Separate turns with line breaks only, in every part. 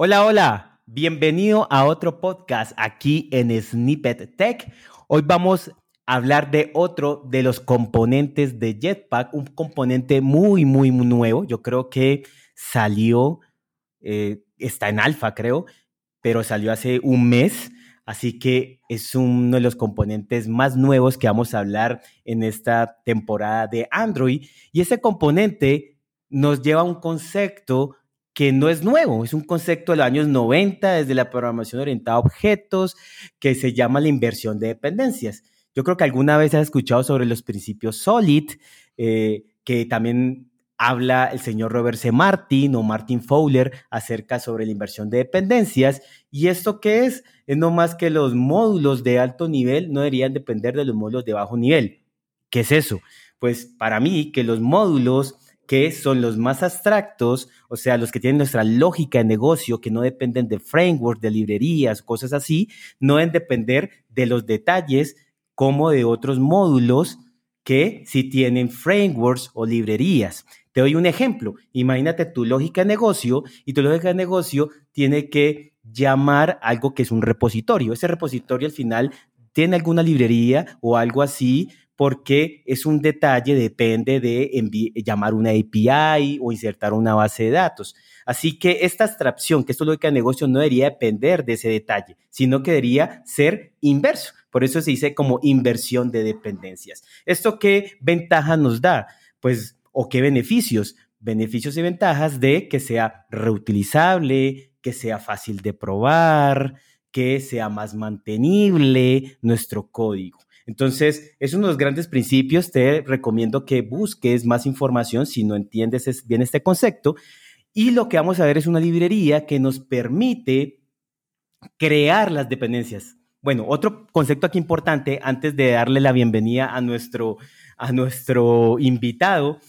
Hola, hola, bienvenido a otro podcast aquí en Snippet Tech. Hoy vamos a hablar de otro de los componentes de Jetpack, un componente muy, muy nuevo. Yo creo que salió, eh, está en alfa, creo, pero salió hace un mes. Así que es uno de los componentes más nuevos que vamos a hablar en esta temporada de Android. Y ese componente nos lleva a un concepto que no es nuevo, es un concepto de los años 90, desde la programación orientada a objetos, que se llama la inversión de dependencias. Yo creo que alguna vez has escuchado sobre los principios SOLID, eh, que también habla el señor Robert C. Martin o Martin Fowler acerca sobre la inversión de dependencias. ¿Y esto qué es? Es no más que los módulos de alto nivel no deberían depender de los módulos de bajo nivel. ¿Qué es eso? Pues para mí que los módulos que son los más abstractos, o sea, los que tienen nuestra lógica de negocio, que no dependen de frameworks, de librerías, cosas así, no deben depender de los detalles como de otros módulos que sí tienen frameworks o librerías. Te doy un ejemplo. Imagínate tu lógica de negocio y tu lógica de negocio tiene que llamar algo que es un repositorio. Ese repositorio al final tiene alguna librería o algo así porque es un detalle, depende de llamar una API o insertar una base de datos. Así que esta abstracción, que es lógica de negocio, no debería depender de ese detalle, sino que debería ser inverso. Por eso se dice como inversión de dependencias. ¿Esto qué ventaja nos da? Pues, o qué beneficios. Beneficios y ventajas de que sea reutilizable, que sea fácil de probar, que sea más mantenible nuestro código. Entonces, es uno de los grandes principios. Te recomiendo que busques más información si no entiendes bien este concepto. Y lo que vamos a ver es una librería que nos permite crear las dependencias. Bueno, otro concepto aquí importante antes de darle la bienvenida a nuestro, a nuestro invitado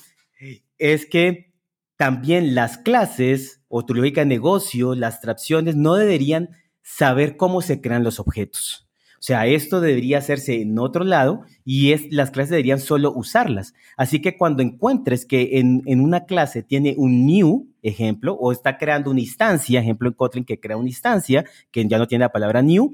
es que también las clases o tu lógica de negocio, las tracciones, no deberían saber cómo se crean los objetos. O sea, esto debería hacerse en otro lado y es, las clases deberían solo usarlas. Así que cuando encuentres que en, en una clase tiene un new, ejemplo, o está creando una instancia, ejemplo en Kotlin que crea una instancia, que ya no tiene la palabra new,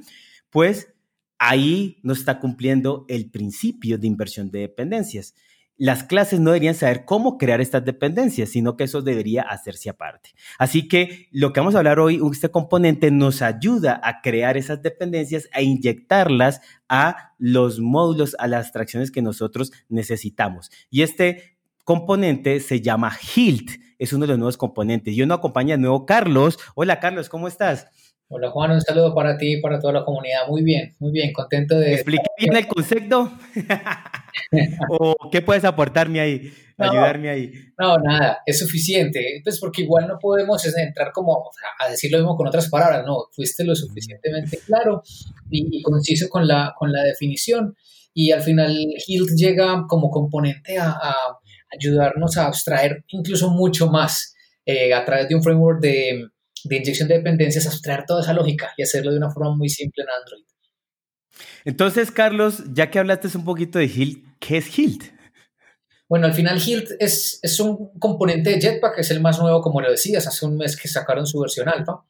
pues ahí no está cumpliendo el principio de inversión de dependencias las clases no deberían saber cómo crear estas dependencias, sino que eso debería hacerse aparte. Así que lo que vamos a hablar hoy, este componente nos ayuda a crear esas dependencias, a inyectarlas a los módulos, a las abstracciones que nosotros necesitamos. Y este componente se llama HILT, es uno de los nuevos componentes. Yo no acompaña de nuevo Carlos. Hola Carlos, ¿cómo estás?
Hola Juan, un saludo para ti y para toda la comunidad. Muy bien, muy bien, contento de...
¿Expliqué bien el concepto? ¿O qué puedes aportarme ahí, ayudarme ahí?
No, nada, es suficiente, pues porque igual no podemos entrar como a decir lo mismo con otras palabras, no, fuiste lo suficientemente claro y, conciso con la, con la definición. Y al final HILT llega como componente a, ayudarnos a abstraer incluso mucho más eh, a través de un framework de de inyección de dependencias, abstraer toda esa lógica y hacerlo de una forma muy simple en Android.
Entonces, Carlos, ya que hablaste un poquito de Hilt, ¿qué es Hilt?
Bueno, al final Hilt es, es un componente de Jetpack, es el más nuevo, como lo decías, hace un mes que sacaron su versión alfa,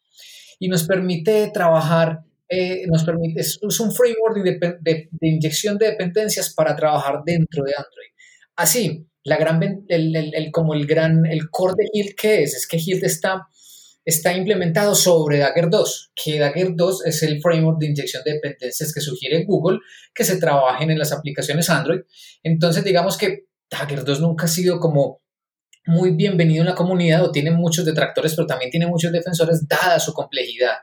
y nos permite trabajar, eh, nos permite, es, un framework de, de, inyección de dependencias para trabajar dentro de Android. Así, la gran, el, el, como el gran, el core de Hilt, ¿qué es? Es que Hilt está está implementado sobre Dagger 2, que Dagger 2 es el framework de inyección de dependencias que sugiere Google que se trabajen en las aplicaciones Android. Entonces, digamos que Dagger 2 nunca ha sido como muy bienvenido en la comunidad o tiene muchos detractores, pero también tiene muchos defensores dada su complejidad.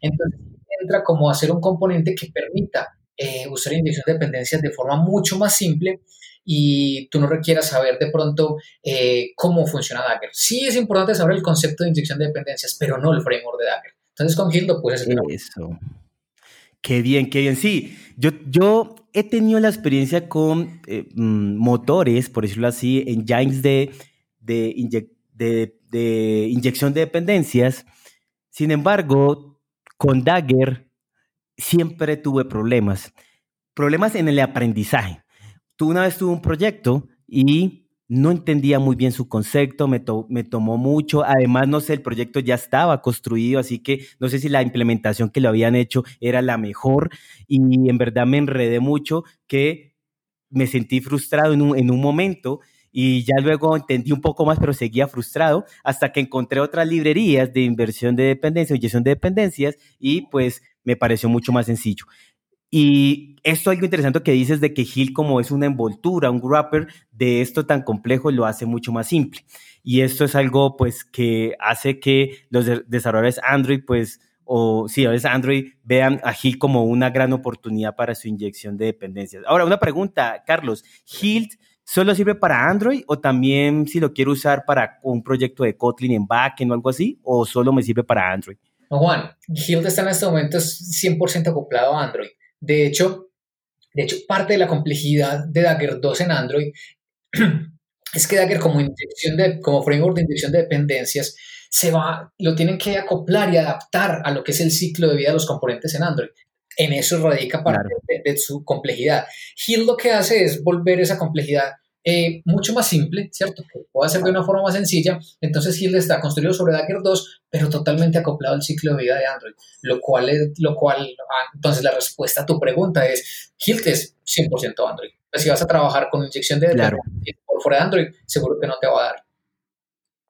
Entonces, entra como a ser un componente que permita eh, usar inyección de dependencias de forma mucho más simple y tú no requieras saber de pronto eh, cómo funciona Dagger. Sí es importante saber el concepto de inyección de dependencias, pero no el framework de Dagger. Entonces con Gildo puedes hacer
Eso. Qué bien, qué bien. Sí, yo, yo he tenido la experiencia con eh, mm, motores, por decirlo así, engines de, de, de, de inyección de dependencias. Sin embargo, con Dagger siempre tuve problemas. Problemas en el aprendizaje tú una vez tuve un proyecto y no entendía muy bien su concepto, me, me, tomó mucho, además no sé, el proyecto ya estaba construido, así que no sé si la implementación que lo habían hecho era la mejor y en verdad me enredé mucho que me sentí frustrado en un, en un momento y ya luego entendí un poco más, pero seguía frustrado hasta que encontré otras librerías de inversión de dependencia, inyección de dependencias y pues me pareció mucho más sencillo. Y esto algo interesante que dices de que Gil como es una envoltura, un wrapper de esto tan complejo lo hace mucho más simple. Y esto es algo pues que hace que los desarrolladores Android pues o sí, a veces Android vean a Hilt como una gran oportunidad para su inyección de dependencias. Ahora, una pregunta, Carlos, ¿Hilt solo sirve para Android o también si lo quiero usar para un proyecto de Kotlin en backend o algo así, o solo me sirve para Android?
Juan, Hilt está en este momento 100% acoplado a Android. De hecho, de hecho, parte de la complejidad de Dagger 2 en Android es que Dagger como, inyección de, como framework de inyección de dependencias se va, lo tienen que acoplar y adaptar a lo que es el ciclo de vida de los componentes en Android. En eso radica parte de, su complejidad. Hill lo que hace es volver esa complejidad eh, mucho más simple, ¿cierto? Que puede ser de una forma más sencilla. Entonces Hill está construido sobre Dagger 2, pero totalmente acoplado al ciclo de vida de Android. Lo cual, es, lo cual ah, entonces la respuesta a tu pregunta es, Hill es 100% Android. Pues si vas a trabajar con inyección de claro. por fuera de Android, seguro que no te va a dar.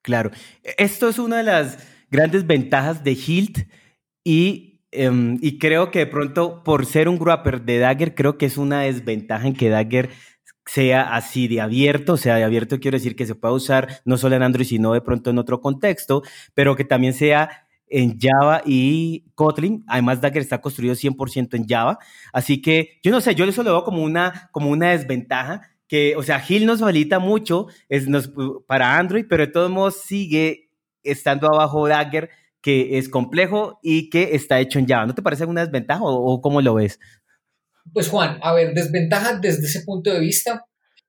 Claro, esto es una de las grandes ventajas de Hilt y, em, y creo que de pronto por ser un wrapper de Dagger, creo que es una desventaja en que Dagger sea así de abierto, o sea, de abierto quiero decir que se pueda usar no solo en Android, sino de pronto en otro contexto, pero que también sea en Java y Kotlin. Además, Dagger está construido 100% en Java. Así que yo no sé, yo eso lo veo como una, como una desventaja que, o sea, Gil nos facilita mucho es, para Android, pero de todos modos sigue estando abajo Dagger, que es complejo y que está hecho en Java. ¿No te parece alguna desventaja o, cómo lo ves?
Pues Juan, a ver, desventaja desde ese punto de vista,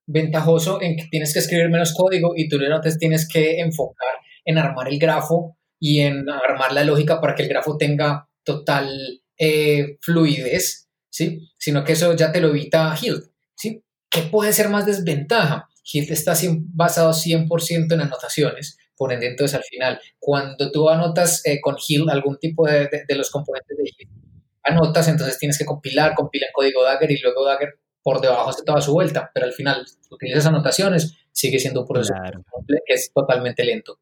ventajoso en que tienes que escribir menos código y tú entonces tienes que enfocar en armar el grafo y en armar la lógica para que el grafo tenga total eh, fluidez, ¿sí? Sino que eso ya te lo evita Hilt, ¿sí? ¿Qué puede ser más desventaja? Hilt está basado 100% en anotaciones, por ende, entonces al final, cuando tú anotas eh, con Hilt algún tipo de, los componentes de Hilt, anotas, entonces tienes que compilar, compila en código Dagger y luego Dagger por debajo hace toda su vuelta, pero al final utilizas anotaciones, sigue siendo un proceso que es totalmente lento.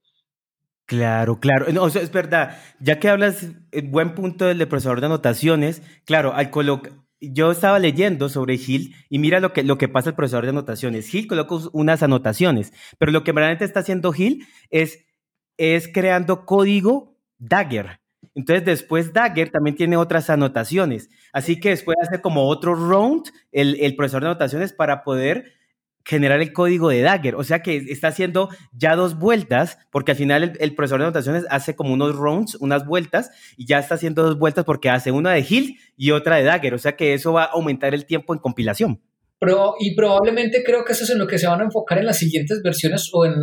Claro, claro. No, es verdad. Ya que hablas, eh, buen punto del procesador de anotaciones, claro, al colocar yo estaba leyendo sobre Hill y mira lo que, lo que pasa el profesor de anotaciones. Hill coloca unas anotaciones, pero lo que realmente está haciendo Hill es, es creando código Dagger. Entonces después Dagger también tiene otras anotaciones. Así que después hace como otro round el, el profesor de anotaciones para poder generar el código de Dagger. O sea que está haciendo ya dos vueltas, porque al final el, profesor de anotaciones hace como unos rounds, unas vueltas, y ya está haciendo dos vueltas porque hace una de Hill y otra de Dagger. O sea que eso va a aumentar el tiempo en compilación.
Y probablemente creo que eso es en lo que se van a enfocar en las siguientes versiones o en,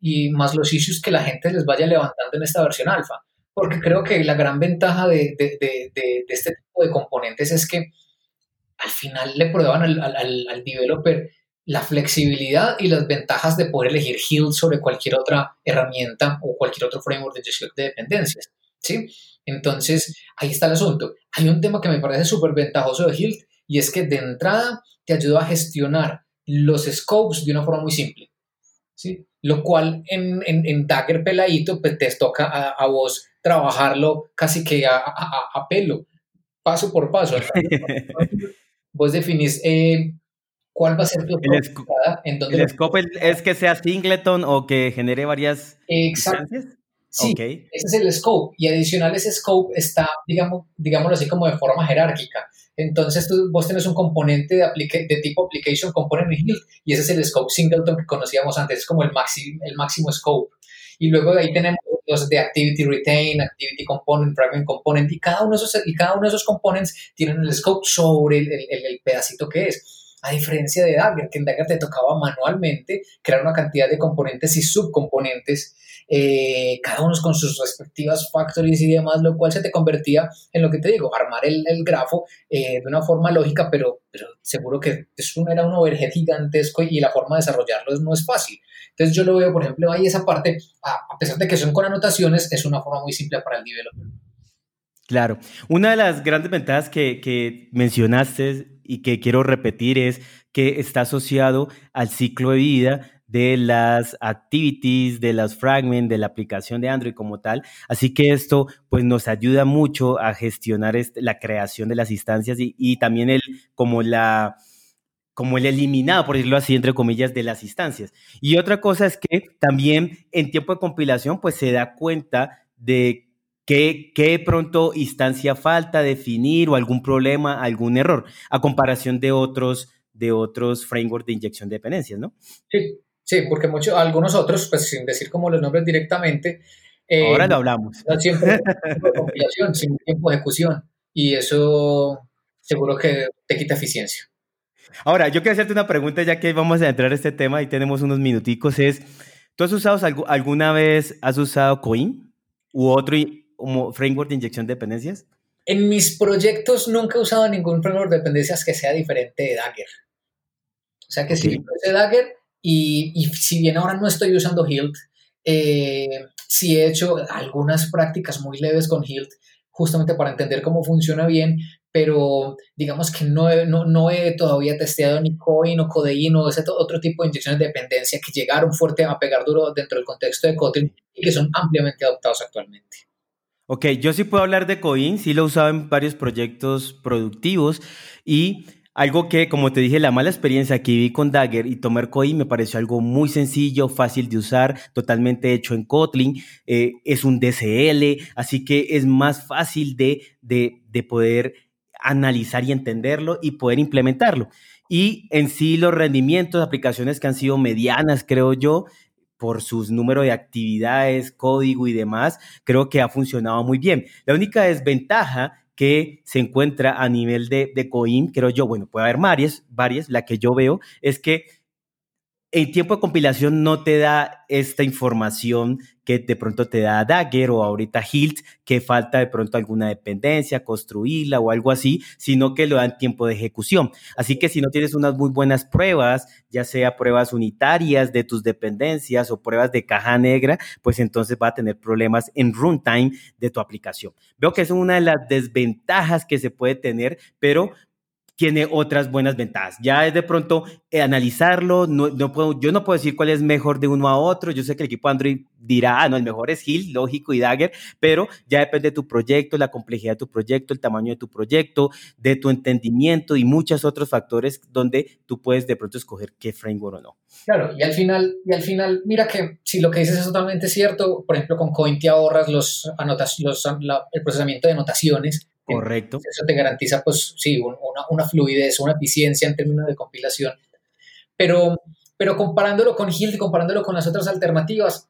y más los issues que la gente les vaya levantando en esta versión alfa. Porque creo que la gran ventaja de, este tipo de componentes es que al final le prueban al, developer la flexibilidad y las ventajas de poder elegir Hill sobre cualquier otra herramienta o cualquier otro framework de gestión de dependencias. ¿sí? Entonces, ahí está el asunto. Hay un tema que me parece súper ventajoso de Hill y es que de entrada te ayuda a gestionar los scopes de una forma muy simple. ¿sí? Lo cual en, en, Dagger peladito pues, te toca a, vos trabajarlo casi que a, a, pelo, paso por paso. vos definís eh, ¿Cuál va a ser tu
el, en donde el scope es que sea singleton o que genere varias
Exacto. Sí, ese es el scope. Y adicional ese scope está, digamos, digámoslo así, como de forma jerárquica. Entonces tú, vos tenés un componente de, de tipo application component y ese es el scope singleton que conocíamos antes, es como el, el máximo scope. Y luego de ahí tenemos los de activity retain, activity component, fragment component, y cada uno de esos, y cada uno de esos components tienen el scope sobre el, el, el pedacito que es a diferencia de Dagger, que en Dagger te tocaba manualmente crear una cantidad de componentes y subcomponentes eh, cada uno con sus respectivas factories y demás, lo cual se te convertía en lo que te digo, armar el, grafo eh, de una forma lógica, pero, seguro que es un, era un overhead gigantesco y la forma de desarrollarlo no es fácil. Entonces yo lo veo, por ejemplo, ahí esa parte, a, pesar de que son con anotaciones, es una forma muy simple para el developer.
Claro. Una de las grandes ventajas que mencionaste y que quiero repetir es que está asociado al ciclo de vida de las activities, de las fragments, de la aplicación de Android como tal. Así que esto pues nos ayuda mucho a gestionar la creación de las instancias y, y, también el como la como el eliminado, por decirlo así, entre comillas, de las instancias. Y otra cosa es que también en tiempo de compilación pues se da cuenta de qué, qué pronto instancia falta definir o algún problema, algún error, a comparación de otros de otros frameworks de inyección de dependencias, ¿no?
Sí, Sí, porque muchos, algunos otros, pues sin decir como los nombres directamente.
Eh, Ahora lo hablamos.
Siempre tiempo de compilación, sin tiempo de ejecución. Y eso seguro que te quita eficiencia.
Ahora, yo quiero hacerte una pregunta ya que vamos a entrar a este tema y tenemos unos minuticos. Es, ¿tú has usado alguna vez, has usado Coin u otro como framework de inyección de dependencias?
En mis proyectos nunca he usado ningún framework de dependencias que sea diferente de Dagger. O sea que si es Dagger, y, si bien ahora no estoy usando Hilt, eh, sí he hecho algunas prácticas muy leves con Hilt, justamente para entender cómo funciona bien, pero digamos que no no, no he todavía testeado ni Coin o Codein o ese otro tipo de inyecciones de dependencia que llegaron fuerte a pegar duro dentro del contexto de Kotlin y que son ampliamente adoptados actualmente.
Ok, yo sí puedo hablar de Coin, sí lo he usado en varios proyectos productivos y algo que, como te dije, la mala experiencia que vi con Dagger y tomar Coin me pareció algo muy sencillo, fácil de usar, totalmente hecho en Kotlin. Eh, es un DCL, así que es más fácil de, de, de poder analizar y entenderlo y poder implementarlo. Y en sí los rendimientos, aplicaciones que han sido medianas, creo yo, por sus número de actividades, código y demás, creo que ha funcionado muy bien. La única desventaja que se encuentra a nivel de, de COIM, creo yo, bueno, puede haber varias, varias, la que yo veo es que en tiempo de compilación no te da esta información que de pronto te da Dagger o ahorita Hilt, que falta de pronto alguna dependencia, construirla o algo así, sino que lo da en tiempo de ejecución. Así que si no tienes unas muy buenas pruebas, ya sea pruebas unitarias de tus dependencias o pruebas de caja negra, pues entonces va a tener problemas en runtime de tu aplicación. Veo que es una de las desventajas que se puede tener, pero tiene otras buenas ventajas. Ya es de pronto eh, analizarlo, no, no, puedo, yo no puedo decir cuál es mejor de uno a otro, yo sé que el equipo Android dirá, ah, no, el mejor es Hill, lógico, y Dagger, pero ya depende de tu proyecto, la complejidad de tu proyecto, el tamaño de tu proyecto, de tu entendimiento y muchos otros factores donde tú puedes de pronto escoger qué framework o no.
Claro, y al final, y al final mira que si lo que dices es totalmente cierto, por ejemplo, con Coin te ahorras los, los el procesamiento de anotaciones,
Correcto.
Eso te garantiza, pues sí, una, una, fluidez, una eficiencia en términos de compilación. Pero, pero comparándolo con Hilt y comparándolo con las otras alternativas,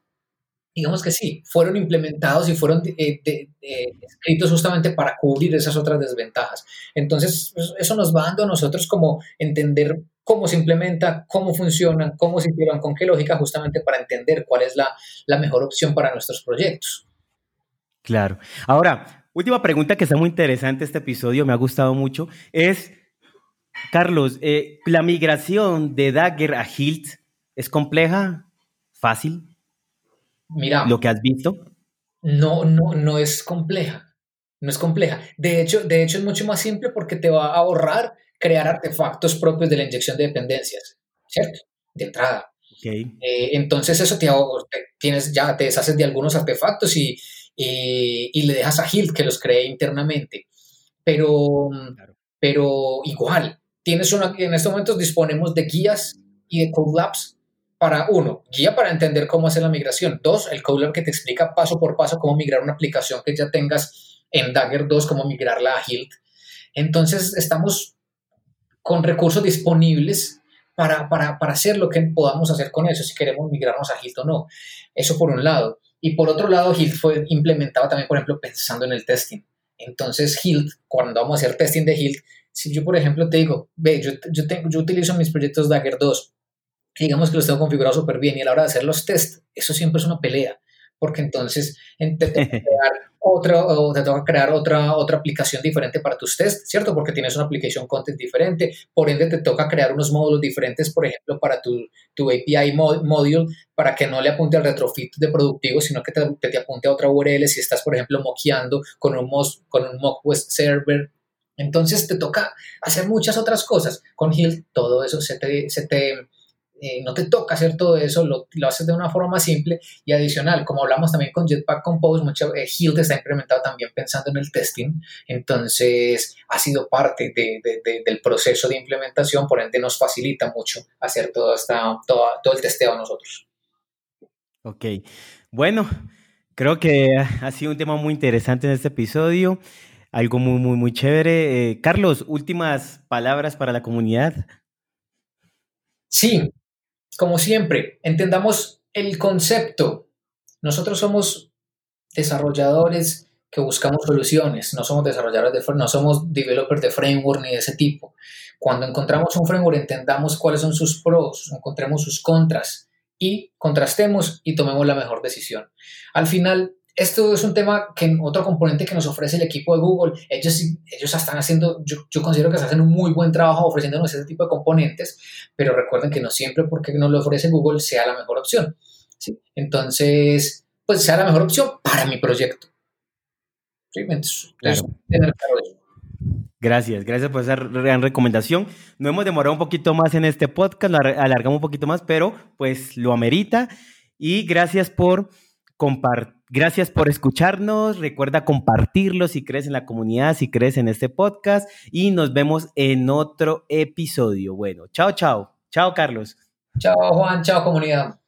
digamos que sí, fueron implementados y fueron eh, escritos justamente para cubrir esas otras desventajas. Entonces, pues, eso nos va dando a nosotros como entender cómo se implementa, cómo funcionan, cómo se hicieron, con qué lógica, justamente para entender cuál es la, la mejor opción para nuestros proyectos.
Claro. Ahora, Última pregunta que está muy interesante este episodio, me ha gustado mucho, es, Carlos, eh, ¿la migración de Dagger a Hilt es compleja? ¿Fácil?
Mira.
¿Lo que has visto?
No, no, no es compleja. No es compleja. De hecho, de hecho, es mucho más simple porque te va a ahorrar crear artefactos propios de la inyección de dependencias, ¿cierto? De entrada.
Okay.
Eh, entonces eso te, tienes ya te deshaces de algunos artefactos y, eh, y le dejas a Hilt que los cree internamente. Pero, pero igual, tienes una, en estos momentos disponemos de guías y de Code Labs para, uno, guía para entender cómo hacer la migración. Dos, el Code Lab que te explica paso por paso cómo migrar una aplicación que ya tengas en Dagger 2, cómo migrarla a Hilt. Entonces, estamos con recursos disponibles para, para, para, hacer lo que podamos hacer con eso, si queremos migrarnos a Hilt o no. Eso por un lado. Y por otro lado, Hilt fue implementado también, por ejemplo, pensando en el testing. Entonces, Hilt, cuando vamos a hacer testing de Hilt, si yo, por ejemplo, te digo, ve, yo, yo, tengo, yo utilizo mis proyectos Dagger 2, digamos que los tengo configurados súper bien, y a la hora de hacer los tests, eso siempre es una pelea, porque entonces te toca crear, otra, o te toca crear otra, otra aplicación diferente para tus tests, ¿cierto? Porque tienes una aplicación content diferente, por ende te toca crear unos módulos diferentes, por ejemplo, para tu, tu API module, para que no le apunte al retrofit de productivo, sino que te, te apunte a otra URL si estás, por ejemplo, moqueando con un, con un mock west server. Entonces te toca hacer muchas otras cosas. Con Hill todo eso se te, se te eh, no te toca hacer todo eso, lo, lo, haces de una forma más simple y adicional, como hablamos también con Jetpack Compose, mucho, eh, Hilt está implementado también pensando en el testing, entonces ha sido parte de, de, del proceso de implementación, por ende nos facilita mucho hacer todo, esta, todo, todo el testeo nosotros.
Ok, bueno, creo que ha sido un tema muy interesante en este episodio, algo muy, muy, muy chévere. Eh, Carlos, últimas palabras para la comunidad.
Sí, como siempre, entendamos el concepto. Nosotros somos desarrolladores que buscamos soluciones, no somos desarrolladores de no somos developers de framework ni de ese tipo. Cuando encontramos un framework, entendamos cuáles son sus pros, encontremos sus contras y contrastemos y tomemos la mejor decisión. Al final, esto es un tema que otro componente que nos ofrece el equipo de Google, ellos, ellos están haciendo, yo, yo considero que están haciendo un muy buen trabajo ofreciéndonos este tipo de componentes, pero recuerden que no siempre porque nos lo ofrece Google sea la mejor opción. ¿sí? Entonces, pues sea la mejor opción para mi proyecto. ¿sí? Entonces, tener claro eso.
Gracias, gracias por esa gran recomendación. Nos hemos demorado un poquito más en este podcast, lo alargamos un poquito más, pero pues lo amerita. Y gracias por Gracias por escucharnos. Recuerda compartirlo si crees en la comunidad, si crees en este podcast y nos vemos en otro episodio. Bueno, chao, chao. Chao, Carlos.
Chao, Juan. Chao, comunidad.